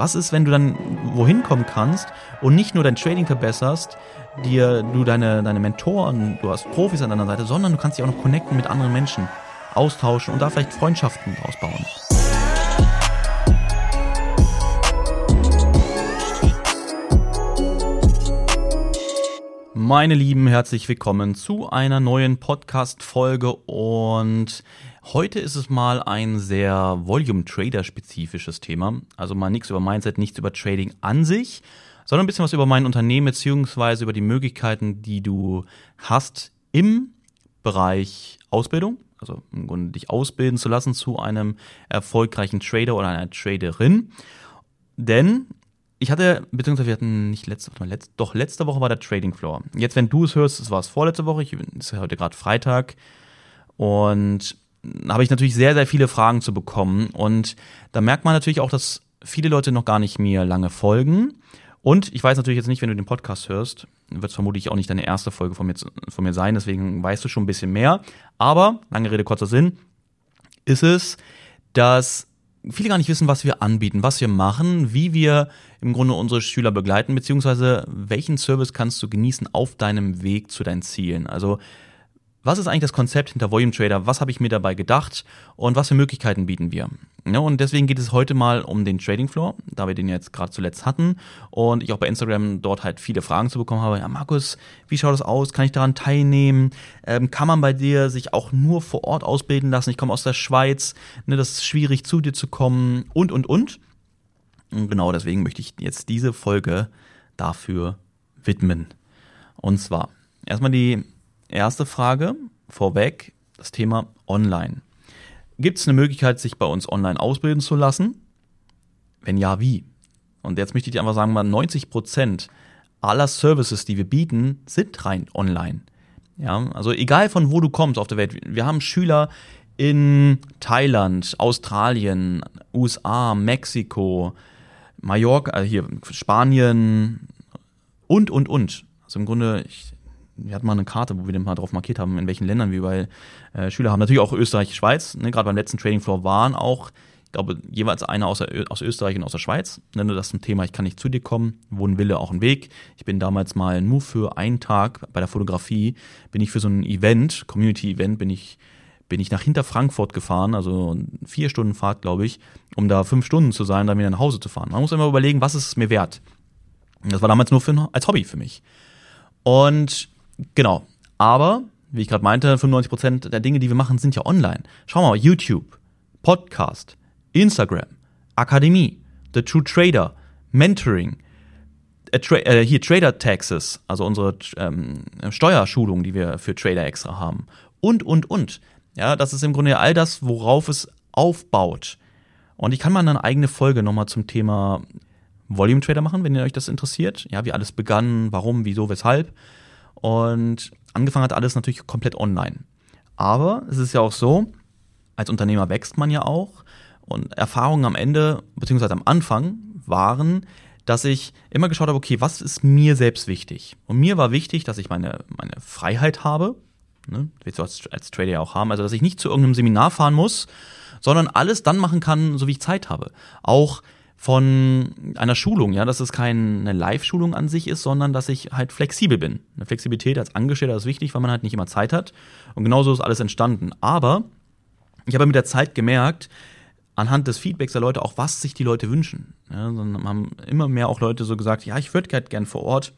Was ist, wenn du dann wohin kommen kannst und nicht nur dein Trading verbesserst, dir du deine, deine Mentoren, du hast Profis an deiner Seite, sondern du kannst dich auch noch connecten mit anderen Menschen, austauschen und da vielleicht Freundschaften ausbauen. Meine Lieben, herzlich willkommen zu einer neuen Podcast-Folge und Heute ist es mal ein sehr Volume-Trader-spezifisches Thema. Also mal nichts über Mindset, nichts über Trading an sich, sondern ein bisschen was über mein Unternehmen beziehungsweise über die Möglichkeiten, die du hast im Bereich Ausbildung. Also im Grunde dich ausbilden zu lassen zu einem erfolgreichen Trader oder einer Traderin. Denn ich hatte, beziehungsweise wir hatten nicht letzte, Woche, letzt, doch letzte Woche war der Trading Floor. Jetzt, wenn du es hörst, es war es vorletzte Woche, es ist heute gerade Freitag. Und habe ich natürlich sehr, sehr viele Fragen zu bekommen. Und da merkt man natürlich auch, dass viele Leute noch gar nicht mir lange folgen. Und ich weiß natürlich jetzt nicht, wenn du den Podcast hörst, wird es vermutlich auch nicht deine erste Folge von mir, von mir sein, deswegen weißt du schon ein bisschen mehr. Aber, lange Rede, kurzer Sinn, ist es, dass viele gar nicht wissen, was wir anbieten, was wir machen, wie wir im Grunde unsere Schüler begleiten, beziehungsweise welchen Service kannst du genießen auf deinem Weg zu deinen Zielen. Also was ist eigentlich das Konzept hinter Volume Trader? Was habe ich mir dabei gedacht und was für Möglichkeiten bieten wir? Ja, und deswegen geht es heute mal um den Trading Floor, da wir den jetzt gerade zuletzt hatten und ich auch bei Instagram dort halt viele Fragen zu bekommen habe. Ja, Markus, wie schaut das aus? Kann ich daran teilnehmen? Ähm, kann man bei dir sich auch nur vor Ort ausbilden lassen? Ich komme aus der Schweiz, ne, das ist schwierig zu dir zu kommen und und und. Und genau deswegen möchte ich jetzt diese Folge dafür widmen. Und zwar erstmal die Erste Frage vorweg, das Thema Online. Gibt es eine Möglichkeit, sich bei uns online ausbilden zu lassen? Wenn ja, wie? Und jetzt möchte ich dir einfach sagen, mal 90 Prozent aller Services, die wir bieten, sind rein online. Ja, also egal von wo du kommst auf der Welt. Wir haben Schüler in Thailand, Australien, USA, Mexiko, Mallorca, äh hier Spanien und und und. Also im Grunde, ich wir hatten mal eine Karte, wo wir den mal drauf markiert haben, in welchen Ländern wir überall äh, Schüler haben. Natürlich auch Österreich, Schweiz. Ne? Gerade beim letzten Trading Floor waren auch, ich glaube, jeweils einer aus, aus Österreich und aus der Schweiz. Ne? Das ein Thema, ich kann nicht zu dir kommen. Wo ein Wille, auch ein Weg. Ich bin damals mal nur für einen Tag bei der Fotografie, bin ich für so ein Event, Community-Event, bin ich bin ich nach hinter Frankfurt gefahren, also vier Stunden Fahrt, glaube ich, um da fünf Stunden zu sein, dann wieder nach Hause zu fahren. Man muss immer überlegen, was ist es mir wert. das war damals nur für, als Hobby für mich. Und Genau. Aber, wie ich gerade meinte, 95% der Dinge, die wir machen, sind ja online. Schau mal, YouTube, Podcast, Instagram, Akademie, The True Trader, Mentoring, äh, tra äh, hier Trader Taxes, also unsere ähm, Steuerschulung, die wir für Trader extra haben. Und, und, und. Ja, das ist im Grunde all das, worauf es aufbaut. Und ich kann mal eine eigene Folge nochmal zum Thema Volume Trader machen, wenn ihr euch das interessiert. Ja, wie alles begann, warum, wieso, weshalb. Und angefangen hat alles natürlich komplett online. Aber es ist ja auch so, als Unternehmer wächst man ja auch. Und Erfahrungen am Ende, beziehungsweise am Anfang, waren, dass ich immer geschaut habe, okay, was ist mir selbst wichtig? Und mir war wichtig, dass ich meine, meine Freiheit habe, ne, willst du als, als Trader ja auch haben, also dass ich nicht zu irgendeinem Seminar fahren muss, sondern alles dann machen kann, so wie ich Zeit habe. Auch von einer Schulung, ja, dass es keine Live-Schulung an sich ist, sondern dass ich halt flexibel bin. Eine Flexibilität als Angestellter ist wichtig, weil man halt nicht immer Zeit hat. Und genauso ist alles entstanden. Aber ich habe mit der Zeit gemerkt, anhand des Feedbacks der Leute auch, was sich die Leute wünschen. Ja, dann haben immer mehr auch Leute so gesagt, ja, ich würde halt gern vor Ort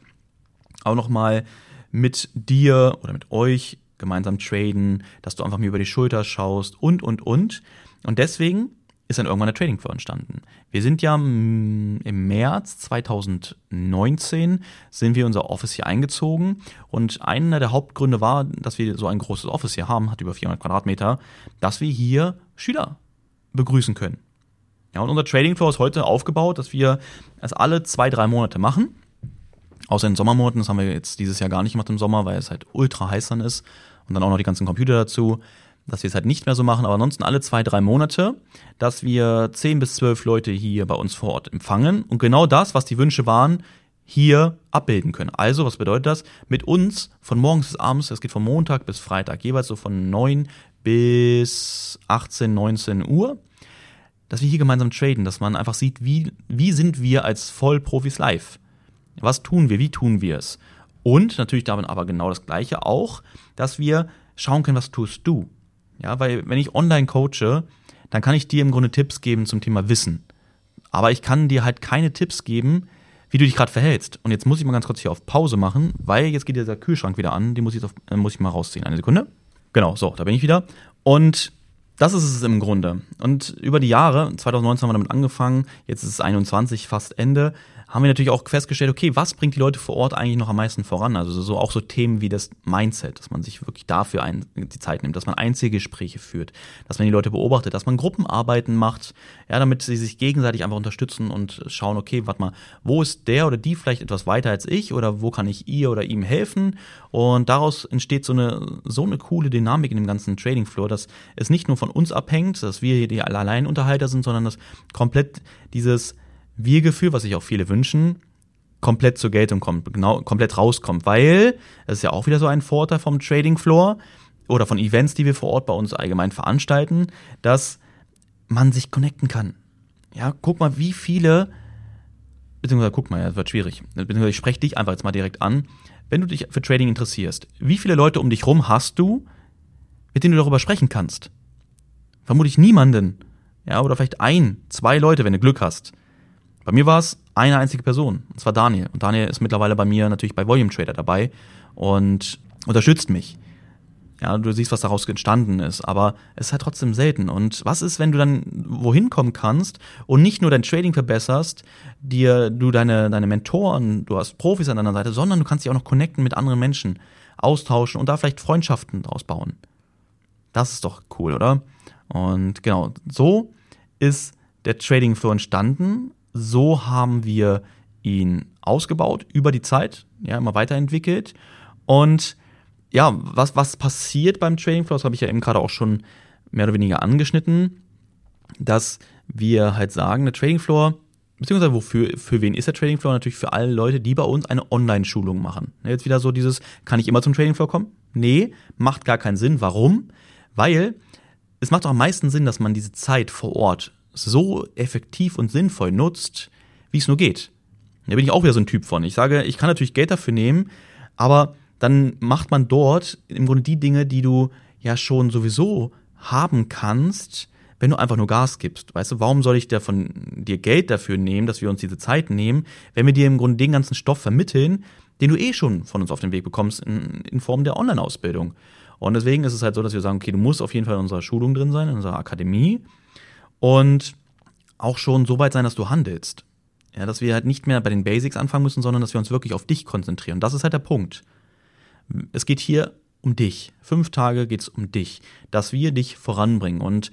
auch noch mal mit dir oder mit euch gemeinsam traden, dass du einfach mir über die Schulter schaust und, und, und. Und deswegen ist dann irgendwann der Trading Floor entstanden. Wir sind ja im März 2019 sind wir unser Office hier eingezogen und einer der Hauptgründe war, dass wir so ein großes Office hier haben, hat über 400 Quadratmeter, dass wir hier Schüler begrüßen können. Ja, und unser Trading Floor ist heute aufgebaut, dass wir es alle zwei, drei Monate machen. Außer in Sommermonaten, das haben wir jetzt dieses Jahr gar nicht gemacht im Sommer, weil es halt ultra heiß dann ist. Und dann auch noch die ganzen Computer dazu dass wir es halt nicht mehr so machen, aber ansonsten alle zwei, drei Monate, dass wir zehn bis zwölf Leute hier bei uns vor Ort empfangen und genau das, was die Wünsche waren, hier abbilden können. Also, was bedeutet das? Mit uns von morgens bis abends, es geht von Montag bis Freitag, jeweils so von neun bis 18, 19 Uhr, dass wir hier gemeinsam traden, dass man einfach sieht, wie, wie sind wir als Vollprofis live? Was tun wir? Wie tun wir es? Und natürlich damit aber genau das Gleiche auch, dass wir schauen können, was tust du? Ja, weil wenn ich online coache, dann kann ich dir im Grunde Tipps geben zum Thema Wissen. Aber ich kann dir halt keine Tipps geben, wie du dich gerade verhältst. Und jetzt muss ich mal ganz kurz hier auf Pause machen, weil jetzt geht dieser Kühlschrank wieder an. Den muss ich, auf, äh, muss ich mal rausziehen. Eine Sekunde. Genau, so, da bin ich wieder. Und das ist es im Grunde. Und über die Jahre, 2019 haben wir damit angefangen, jetzt ist es 21, fast Ende, haben wir natürlich auch festgestellt, okay, was bringt die Leute vor Ort eigentlich noch am meisten voran? Also so auch so Themen wie das Mindset, dass man sich wirklich dafür ein, die Zeit nimmt, dass man Einzelgespräche führt, dass man die Leute beobachtet, dass man Gruppenarbeiten macht, ja, damit sie sich gegenseitig einfach unterstützen und schauen, okay, warte mal, wo ist der oder die vielleicht etwas weiter als ich oder wo kann ich ihr oder ihm helfen? Und daraus entsteht so eine so eine coole Dynamik in dem ganzen Trading Floor, dass es nicht nur von uns abhängt, dass wir hier die Alleinunterhalter sind, sondern dass komplett dieses wir-Gefühl, was sich auch viele wünschen, komplett zur Geltung kommt, genau, komplett rauskommt, weil das ist ja auch wieder so ein Vorteil vom Trading Floor oder von Events, die wir vor Ort bei uns allgemein veranstalten, dass man sich connecten kann. Ja, guck mal, wie viele, beziehungsweise guck mal, ja, das wird schwierig, beziehungsweise ich spreche dich einfach jetzt mal direkt an, wenn du dich für Trading interessierst, wie viele Leute um dich rum hast du, mit denen du darüber sprechen kannst? Vermutlich niemanden. Ja, oder vielleicht ein, zwei Leute, wenn du Glück hast. Bei mir war es eine einzige Person, und zwar Daniel. Und Daniel ist mittlerweile bei mir natürlich bei Volume Trader dabei und unterstützt mich. Ja, du siehst, was daraus entstanden ist, aber es ist halt trotzdem selten. Und was ist, wenn du dann wohin kommen kannst und nicht nur dein Trading verbesserst, dir du deine, deine Mentoren, du hast Profis an deiner Seite, sondern du kannst dich auch noch connecten mit anderen Menschen, austauschen und da vielleicht Freundschaften draus bauen. Das ist doch cool, oder? Und genau, so ist der Trading Flow entstanden so haben wir ihn ausgebaut über die Zeit, ja, immer weiterentwickelt. Und ja, was, was passiert beim Trading Floor, das habe ich ja eben gerade auch schon mehr oder weniger angeschnitten, dass wir halt sagen, der Trading Floor, beziehungsweise wofür, für wen ist der Trading Floor? Natürlich für alle Leute, die bei uns eine Online-Schulung machen. Jetzt wieder so dieses, kann ich immer zum Trading Floor kommen? Nee, macht gar keinen Sinn. Warum? Weil es macht auch am meisten Sinn, dass man diese Zeit vor Ort so effektiv und sinnvoll nutzt, wie es nur geht. Da bin ich auch wieder so ein Typ von. Ich sage, ich kann natürlich Geld dafür nehmen, aber dann macht man dort im Grunde die Dinge, die du ja schon sowieso haben kannst, wenn du einfach nur Gas gibst. Weißt du, warum soll ich da von dir Geld dafür nehmen, dass wir uns diese Zeit nehmen, wenn wir dir im Grunde den ganzen Stoff vermitteln, den du eh schon von uns auf den Weg bekommst in, in Form der Online-Ausbildung. Und deswegen ist es halt so, dass wir sagen, okay, du musst auf jeden Fall in unserer Schulung drin sein, in unserer Akademie und auch schon so weit sein, dass du handelst. Ja, dass wir halt nicht mehr bei den Basics anfangen müssen, sondern dass wir uns wirklich auf dich konzentrieren. Das ist halt der Punkt. Es geht hier um dich. Fünf Tage geht es um dich, dass wir dich voranbringen. Und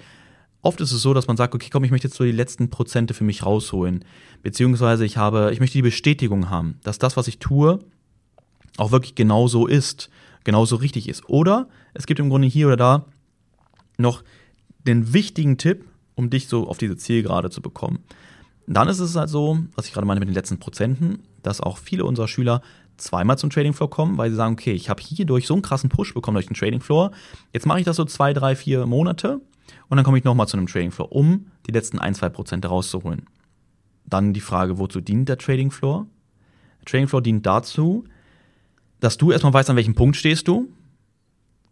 oft ist es so, dass man sagt, okay, komm, ich möchte jetzt so die letzten Prozente für mich rausholen. Beziehungsweise ich habe, ich möchte die Bestätigung haben, dass das, was ich tue, auch wirklich genau so ist, genauso richtig ist. Oder es gibt im Grunde hier oder da noch den wichtigen Tipp, um dich so auf diese Zielgerade zu bekommen. Dann ist es halt so, was ich gerade meine mit den letzten Prozenten, dass auch viele unserer Schüler zweimal zum Trading Floor kommen, weil sie sagen, okay, ich habe hier durch so einen krassen Push bekommen durch den Trading Floor. Jetzt mache ich das so zwei, drei, vier Monate und dann komme ich nochmal zu einem Trading Floor, um die letzten ein, zwei Prozent rauszuholen. Dann die Frage, wozu dient der Trading Floor? Der Trading Floor dient dazu, dass du erstmal weißt, an welchem Punkt stehst du,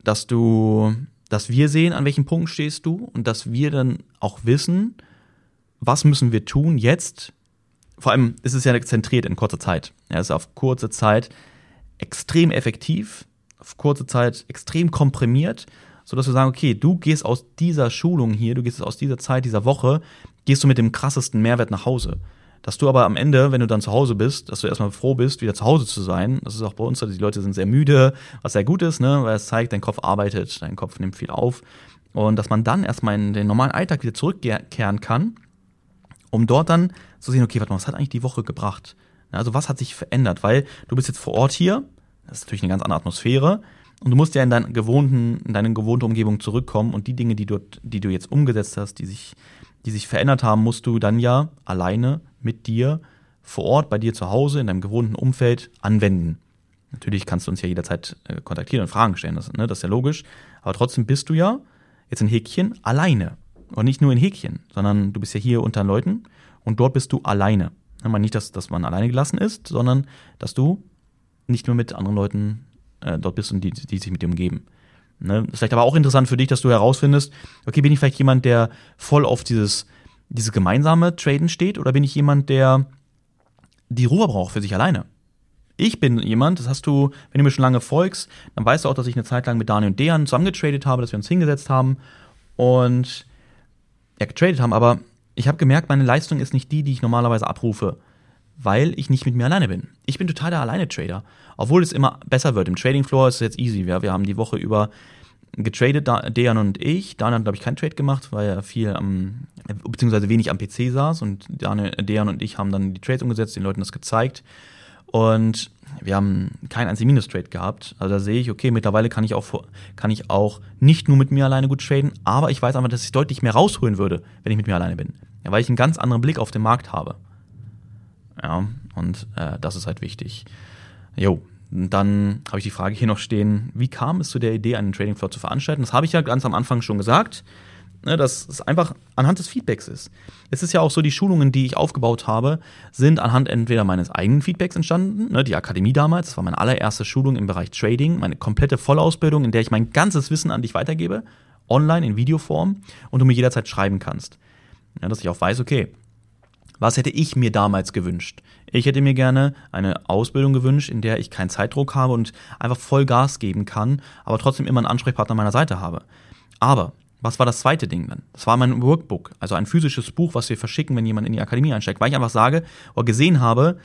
dass du dass wir sehen, an welchem Punkt stehst du und dass wir dann auch wissen, was müssen wir tun jetzt. Vor allem ist es ja zentriert in kurzer Zeit. Es ist auf kurze Zeit extrem effektiv, auf kurze Zeit extrem komprimiert, sodass wir sagen, okay, du gehst aus dieser Schulung hier, du gehst aus dieser Zeit, dieser Woche, gehst du mit dem krassesten Mehrwert nach Hause dass du aber am Ende, wenn du dann zu Hause bist, dass du erstmal froh bist, wieder zu Hause zu sein. Das ist auch bei uns so, die Leute sind sehr müde, was sehr gut ist, ne, weil es zeigt, dein Kopf arbeitet, dein Kopf nimmt viel auf. Und dass man dann erstmal in den normalen Alltag wieder zurückkehren kann, um dort dann zu sehen, okay, warte mal, was hat eigentlich die Woche gebracht? Also was hat sich verändert? Weil du bist jetzt vor Ort hier, das ist natürlich eine ganz andere Atmosphäre, und du musst ja in deinen gewohnten, in deine gewohnte Umgebung zurückkommen und die Dinge, die du, die du jetzt umgesetzt hast, die sich, die sich verändert haben, musst du dann ja alleine mit dir vor Ort, bei dir zu Hause, in deinem gewohnten Umfeld anwenden. Natürlich kannst du uns ja jederzeit äh, kontaktieren und Fragen stellen, das, ne, das ist ja logisch. Aber trotzdem bist du ja jetzt ein Häkchen alleine. und nicht nur in Häkchen, sondern du bist ja hier unter Leuten und dort bist du alleine. Nicht, dass, dass man alleine gelassen ist, sondern dass du nicht nur mit anderen Leuten äh, dort bist und die, die sich mit dir umgeben. Ne? ist vielleicht aber auch interessant für dich, dass du herausfindest, okay, bin ich vielleicht jemand, der voll auf dieses, dieses gemeinsame Traden steht oder bin ich jemand, der die Ruhe braucht für sich alleine? Ich bin jemand, das hast du, wenn du mir schon lange folgst, dann weißt du auch, dass ich eine Zeit lang mit Daniel und Dejan zusammengetradet habe, dass wir uns hingesetzt haben und ja, getradet haben, aber ich habe gemerkt, meine Leistung ist nicht die, die ich normalerweise abrufe, weil ich nicht mit mir alleine bin. Ich bin total der Alleine-Trader. Obwohl es immer besser wird. Im Trading Floor ist es jetzt easy. Wir, wir haben die Woche über getradet, Dejan und ich. Daniel hat, glaube ich, keinen Trade gemacht, weil er viel am, beziehungsweise wenig am PC saß und Dejan und ich haben dann die Trades umgesetzt, den Leuten das gezeigt. Und wir haben keinen einzigen Minus-Trade gehabt. Also da sehe ich, okay, mittlerweile kann ich auch, kann ich auch nicht nur mit mir alleine gut traden, aber ich weiß einfach, dass ich deutlich mehr rausholen würde, wenn ich mit mir alleine bin. Ja, weil ich einen ganz anderen Blick auf den Markt habe. Ja, und äh, das ist halt wichtig. Jo, dann habe ich die Frage hier noch stehen, wie kam es zu der Idee, einen Trading Floor zu veranstalten? Das habe ich ja ganz am Anfang schon gesagt ne, dass es einfach anhand des Feedbacks ist. Es ist ja auch so, die Schulungen, die ich aufgebaut habe, sind anhand entweder meines eigenen Feedbacks entstanden, ne, die Akademie damals, das war meine allererste Schulung im Bereich Trading, meine komplette Vollausbildung, in der ich mein ganzes Wissen an dich weitergebe, online in Videoform und du mir jederzeit schreiben kannst. Ja, dass ich auch weiß, okay, was hätte ich mir damals gewünscht? Ich hätte mir gerne eine Ausbildung gewünscht, in der ich keinen Zeitdruck habe und einfach voll Gas geben kann, aber trotzdem immer einen Ansprechpartner an meiner Seite habe. Aber was war das zweite Ding dann? Das war mein Workbook, also ein physisches Buch, was wir verschicken, wenn jemand in die Akademie einsteigt, weil ich einfach sage oder gesehen habe,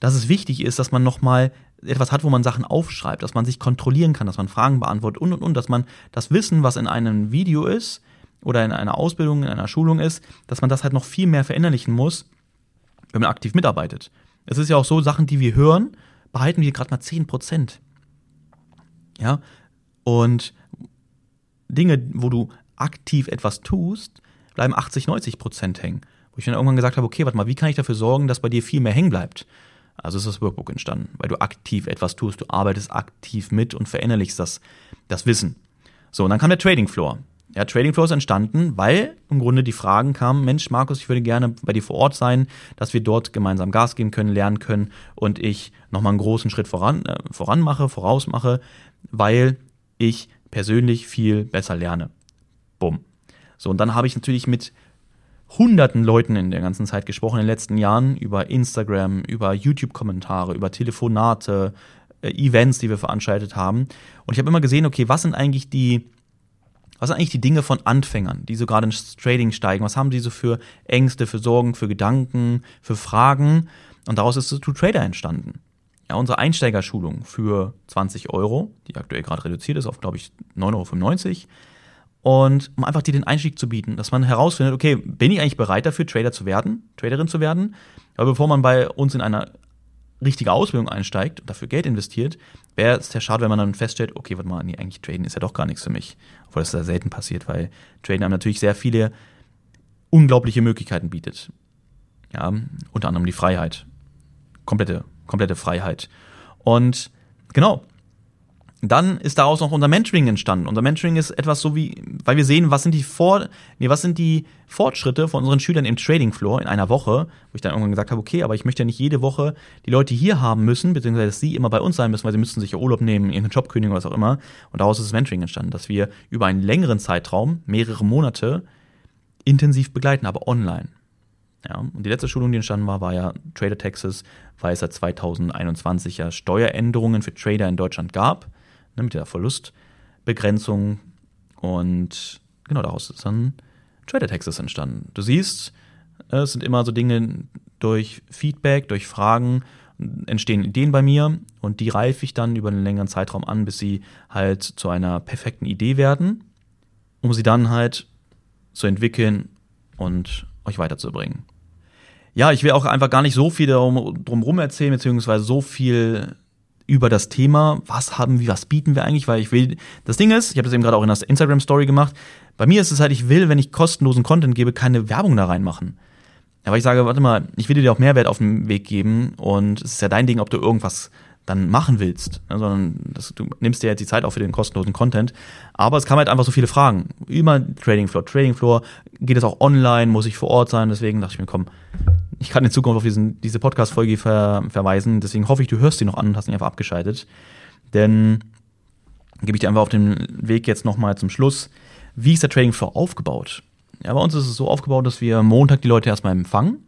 dass es wichtig ist, dass man nochmal etwas hat, wo man Sachen aufschreibt, dass man sich kontrollieren kann, dass man Fragen beantwortet und und und, dass man das Wissen, was in einem Video ist oder in einer Ausbildung, in einer Schulung ist, dass man das halt noch viel mehr verinnerlichen muss, wenn man aktiv mitarbeitet. Es ist ja auch so, Sachen, die wir hören, behalten wir gerade mal 10 Prozent. Ja, und Dinge, wo du aktiv etwas tust, bleiben 80, 90 Prozent hängen. Wo ich dann irgendwann gesagt habe, okay, warte mal, wie kann ich dafür sorgen, dass bei dir viel mehr hängen bleibt? Also ist das Workbook entstanden, weil du aktiv etwas tust, du arbeitest aktiv mit und verinnerlichst das, das Wissen. So, und dann kam der Trading Floor. Ja, Trading Floor ist entstanden, weil im Grunde die Fragen kamen, Mensch, Markus, ich würde gerne bei dir vor Ort sein, dass wir dort gemeinsam Gas geben können, lernen können und ich nochmal einen großen Schritt voran, äh, voran mache, voraus mache, weil ich persönlich viel besser lerne. Bumm. So, und dann habe ich natürlich mit hunderten Leuten in der ganzen Zeit gesprochen in den letzten Jahren über Instagram, über YouTube-Kommentare, über Telefonate, äh, Events, die wir veranstaltet haben. Und ich habe immer gesehen, okay, was sind eigentlich die, was sind eigentlich die Dinge von Anfängern, die so gerade ins Trading steigen? Was haben die so für Ängste, für Sorgen, für Gedanken, für Fragen? Und daraus ist True Trader entstanden ja, unsere Einsteigerschulung für 20 Euro, die aktuell gerade reduziert ist auf, glaube ich, 9,95 Euro. Und um einfach dir den Einstieg zu bieten, dass man herausfindet, okay, bin ich eigentlich bereit dafür, Trader zu werden, Traderin zu werden? Aber bevor man bei uns in eine richtige Ausbildung einsteigt und dafür Geld investiert, wäre es sehr schade, wenn man dann feststellt, okay, warte mal, nee, eigentlich Traden ist ja doch gar nichts für mich. Obwohl das sehr selten passiert, weil Traden einem natürlich sehr viele unglaubliche Möglichkeiten bietet. Ja, unter anderem die Freiheit. Komplette komplette Freiheit. Und genau, dann ist daraus noch unser Mentoring entstanden. Unser Mentoring ist etwas so wie, weil wir sehen, was sind die Vor, nee, was sind die Fortschritte von unseren Schülern im Trading Floor in einer Woche, wo ich dann irgendwann gesagt habe, okay, aber ich möchte ja nicht jede Woche die Leute hier haben müssen, beziehungsweise dass sie immer bei uns sein müssen, weil sie müssten sich ja Urlaub nehmen, irgendeinen Job kündigen was auch immer. Und daraus ist das Mentoring entstanden, dass wir über einen längeren Zeitraum, mehrere Monate, intensiv begleiten, aber online. Ja, und die letzte Schulung, die entstanden war, war ja Trader Texas, weil es seit 2021 ja Steueränderungen für Trader in Deutschland gab, ne, mit der Verlustbegrenzung. Und genau daraus ist dann Trader Texas entstanden. Du siehst, es sind immer so Dinge durch Feedback, durch Fragen entstehen Ideen bei mir und die reife ich dann über einen längeren Zeitraum an, bis sie halt zu einer perfekten Idee werden, um sie dann halt zu entwickeln und euch weiterzubringen ja, ich will auch einfach gar nicht so viel darum, drumherum erzählen, beziehungsweise so viel über das Thema, was haben wir, was bieten wir eigentlich, weil ich will, das Ding ist, ich habe das eben gerade auch in der Instagram-Story gemacht, bei mir ist es halt, ich will, wenn ich kostenlosen Content gebe, keine Werbung da reinmachen. Aber ich sage, warte mal, ich will dir auch Mehrwert auf den Weg geben und es ist ja dein Ding, ob du irgendwas dann machen willst, ne, sondern das, du nimmst dir jetzt die Zeit auch für den kostenlosen Content. Aber es kamen halt einfach so viele Fragen. Immer Trading Floor, Trading Floor, geht es auch online, muss ich vor Ort sein? Deswegen dachte ich mir, komm, ich kann in Zukunft auf diesen, diese Podcast-Folge ver, verweisen. Deswegen hoffe ich, du hörst die noch an und hast nicht einfach abgeschaltet. Denn gebe ich dir einfach auf den Weg jetzt nochmal zum Schluss. Wie ist der Trading Floor aufgebaut? Ja, bei uns ist es so aufgebaut, dass wir Montag die Leute erstmal empfangen,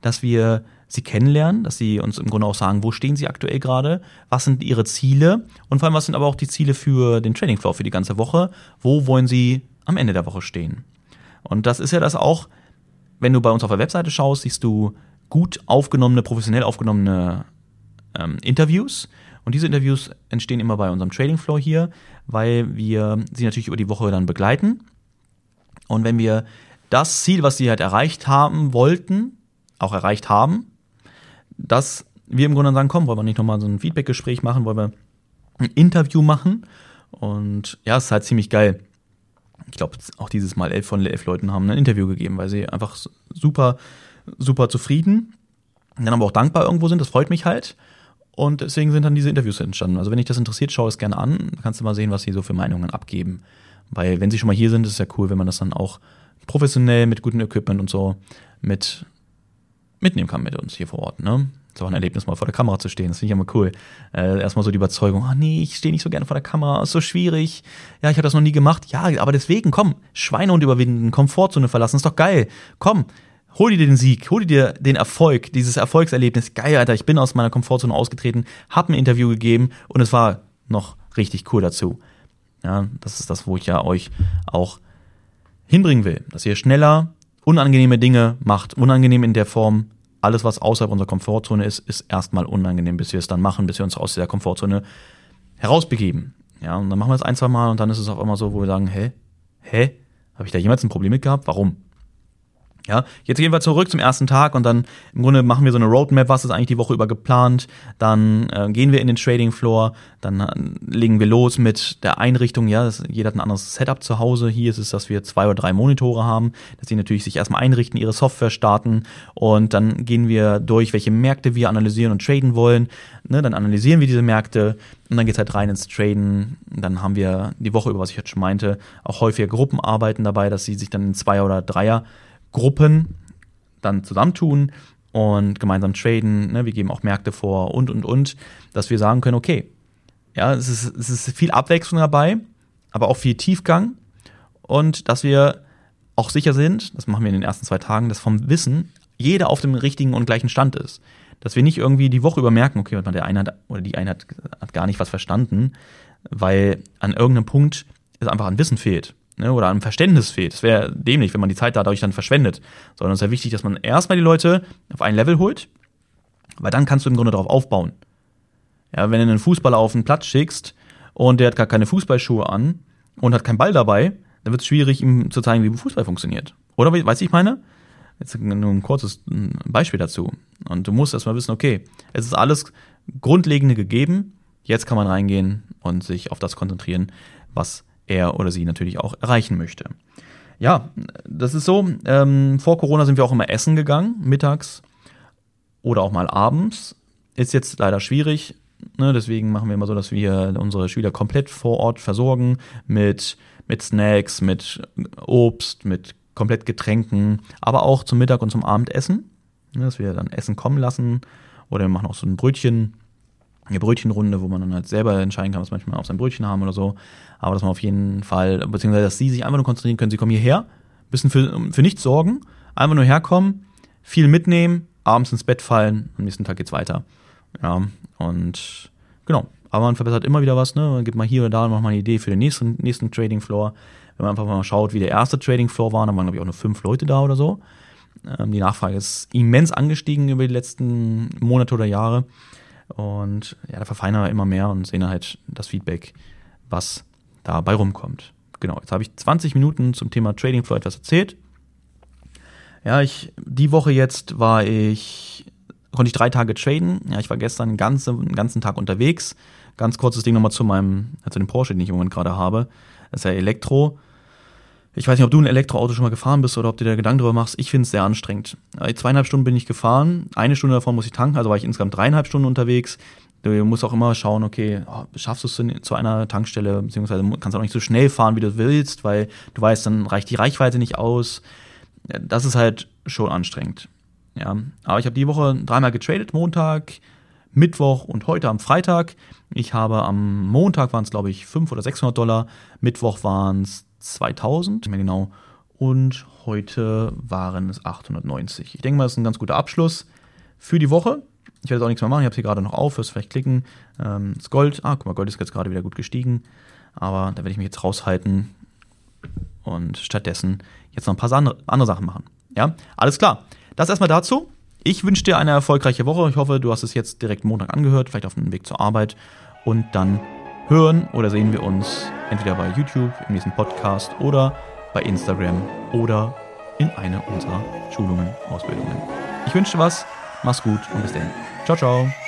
dass wir sie kennenlernen, dass sie uns im Grunde auch sagen, wo stehen sie aktuell gerade, was sind ihre Ziele und vor allem, was sind aber auch die Ziele für den Trading Floor für die ganze Woche, wo wollen sie am Ende der Woche stehen. Und das ist ja das auch, wenn du bei uns auf der Webseite schaust, siehst du gut aufgenommene, professionell aufgenommene ähm, Interviews. Und diese Interviews entstehen immer bei unserem Trading Floor hier, weil wir sie natürlich über die Woche dann begleiten. Und wenn wir das Ziel, was sie halt erreicht haben wollten, auch erreicht haben, dass wir im Grunde sagen, komm, wollen wir nicht nochmal so ein Feedback-Gespräch machen, wollen wir ein Interview machen. Und ja, es ist halt ziemlich geil. Ich glaube, auch dieses Mal elf von elf Leuten haben ein Interview gegeben, weil sie einfach super, super zufrieden, dann aber auch dankbar irgendwo sind. Das freut mich halt. Und deswegen sind dann diese Interviews entstanden. Also wenn dich das interessiert, schau es gerne an. Da kannst du mal sehen, was sie so für Meinungen abgeben. Weil wenn sie schon mal hier sind, ist es ja cool, wenn man das dann auch professionell mit gutem Equipment und so mit mitnehmen kann mit uns hier vor Ort. Ne? Ist auch ein Erlebnis, mal vor der Kamera zu stehen. Das finde ich immer cool. Äh, erstmal so die Überzeugung, oh, nee, ich stehe nicht so gerne vor der Kamera, ist so schwierig. Ja, ich habe das noch nie gemacht. Ja, aber deswegen, komm, Schweinehund überwinden, Komfortzone verlassen, ist doch geil. Komm, hol dir den Sieg, hol dir den Erfolg, dieses Erfolgserlebnis. Geil, Alter, ich bin aus meiner Komfortzone ausgetreten, habe ein Interview gegeben und es war noch richtig cool dazu. Ja, das ist das, wo ich ja euch auch hinbringen will, dass ihr schneller unangenehme Dinge macht, unangenehm in der Form, alles, was außerhalb unserer Komfortzone ist, ist erstmal unangenehm, bis wir es dann machen, bis wir uns aus dieser Komfortzone herausbegeben. Ja, und dann machen wir es ein, zwei Mal und dann ist es auch immer so, wo wir sagen, hä? Hä? Habe ich da jemals ein Problem mit gehabt? Warum? Ja, jetzt gehen wir zurück zum ersten Tag und dann im Grunde machen wir so eine Roadmap, was ist eigentlich die Woche über geplant. Dann äh, gehen wir in den Trading Floor, dann äh, legen wir los mit der Einrichtung. Ja, das, jeder hat ein anderes Setup zu Hause. Hier ist es, dass wir zwei oder drei Monitore haben, dass sie natürlich sich erstmal einrichten, ihre Software starten und dann gehen wir durch, welche Märkte wir analysieren und traden wollen. Ne, dann analysieren wir diese Märkte und dann geht's halt rein ins Traden. Dann haben wir die Woche über, was ich jetzt schon meinte, auch häufiger Gruppenarbeiten dabei, dass sie sich dann in zwei oder dreier Gruppen dann zusammentun und gemeinsam traden. Ne? Wir geben auch Märkte vor und, und, und, dass wir sagen können, okay, ja, es ist, es ist viel Abwechslung dabei, aber auch viel Tiefgang und dass wir auch sicher sind, das machen wir in den ersten zwei Tagen, dass vom Wissen jeder auf dem richtigen und gleichen Stand ist. Dass wir nicht irgendwie die Woche über merken, okay, der eine hat, oder die eine hat, hat gar nicht was verstanden, weil an irgendeinem Punkt es einfach an Wissen fehlt ne, oder an Verständnis fehlt. Es wäre dämlich, wenn man die Zeit dadurch dann verschwendet. Sondern es ist ja wichtig, dass man erstmal die Leute auf ein Level holt, weil dann kannst du im Grunde darauf aufbauen. Ja, wenn du einen Fußballer auf den Platz schickst und der hat gar keine Fußballschuhe an und hat keinen Ball dabei, dann wird es schwierig, ihm zu zeigen, wie Fußball funktioniert. Oder, weißt du, ich meine? Jetzt nur ein kurzes Beispiel dazu. Und du musst erstmal wissen, okay, es ist alles Grundlegende gegeben. Jetzt kann man reingehen und sich auf das konzentrieren, was er oder sie natürlich auch erreichen möchte. Ja, das ist so. Ähm, vor Corona sind wir auch immer essen gegangen, mittags oder auch mal abends. Ist jetzt leider schwierig. Ne? Deswegen machen wir immer so, dass wir unsere Schüler komplett vor Ort versorgen mit, mit Snacks, mit Obst, mit komplett Getränken, aber auch zum Mittag und zum Abendessen. Ne? Dass wir dann Essen kommen lassen. Oder wir machen auch so ein Brötchen, eine Brötchenrunde, wo man dann halt selber entscheiden kann, was manchmal auf sein Brötchen haben oder so. Aber dass man auf jeden Fall, beziehungsweise dass sie sich einfach nur konzentrieren können, sie kommen hierher, bisschen für, für nichts sorgen, einfach nur herkommen, viel mitnehmen, abends ins Bett fallen, am nächsten Tag geht's weiter. Ja, und genau. Aber man verbessert immer wieder was, ne? Man gibt mal hier oder da noch mal eine Idee für den nächsten, nächsten Trading Floor. Wenn man einfach mal schaut, wie der erste Trading Floor war, dann waren, glaube ich, auch nur fünf Leute da oder so. Ähm, die Nachfrage ist immens angestiegen über die letzten Monate oder Jahre. Und ja, da verfeinern wir immer mehr und sehen halt das Feedback, was dabei rumkommt. Genau, jetzt habe ich 20 Minuten zum Thema Trading Floor etwas erzählt. Ja, ich, die Woche jetzt war ich, konnte ich drei Tage traden. Ja, ich war gestern den ganzen, den ganzen Tag unterwegs. Ganz kurzes Ding nochmal zu meinem, zu dem Porsche, den ich im Moment gerade habe. Das ist ja Elektro. Ich weiß nicht, ob du ein Elektroauto schon mal gefahren bist oder ob du dir Gedanken darüber machst. Ich finde es sehr anstrengend. Zweieinhalb Stunden bin ich gefahren. Eine Stunde davon muss ich tanken, also war ich insgesamt dreieinhalb Stunden unterwegs. Du musst auch immer schauen, okay, oh, schaffst du es zu einer Tankstelle, beziehungsweise kannst du auch nicht so schnell fahren, wie du willst, weil du weißt, dann reicht die Reichweite nicht aus. Das ist halt schon anstrengend. Ja, aber ich habe die Woche dreimal getradet, Montag, Mittwoch und heute am Freitag. Ich habe am Montag waren es, glaube ich, 500 oder 600 Dollar, Mittwoch waren es 2000, mehr genau, und heute waren es 890. Ich denke mal, das ist ein ganz guter Abschluss für die Woche. Ich werde jetzt auch nichts mehr machen, ich habe es hier gerade noch auf, wirst vielleicht klicken. Ähm, das Gold, ah, guck mal, Gold ist jetzt gerade wieder gut gestiegen, aber da werde ich mich jetzt raushalten und stattdessen jetzt noch ein paar andere Sachen machen. Ja, alles klar. Das erstmal dazu. Ich wünsche dir eine erfolgreiche Woche. Ich hoffe, du hast es jetzt direkt Montag angehört, vielleicht auf dem Weg zur Arbeit. Und dann hören oder sehen wir uns entweder bei YouTube im nächsten Podcast oder bei Instagram oder in einer unserer Schulungen, Ausbildungen. Ich wünsche was, mach's gut und bis dann. Ciao, ciao.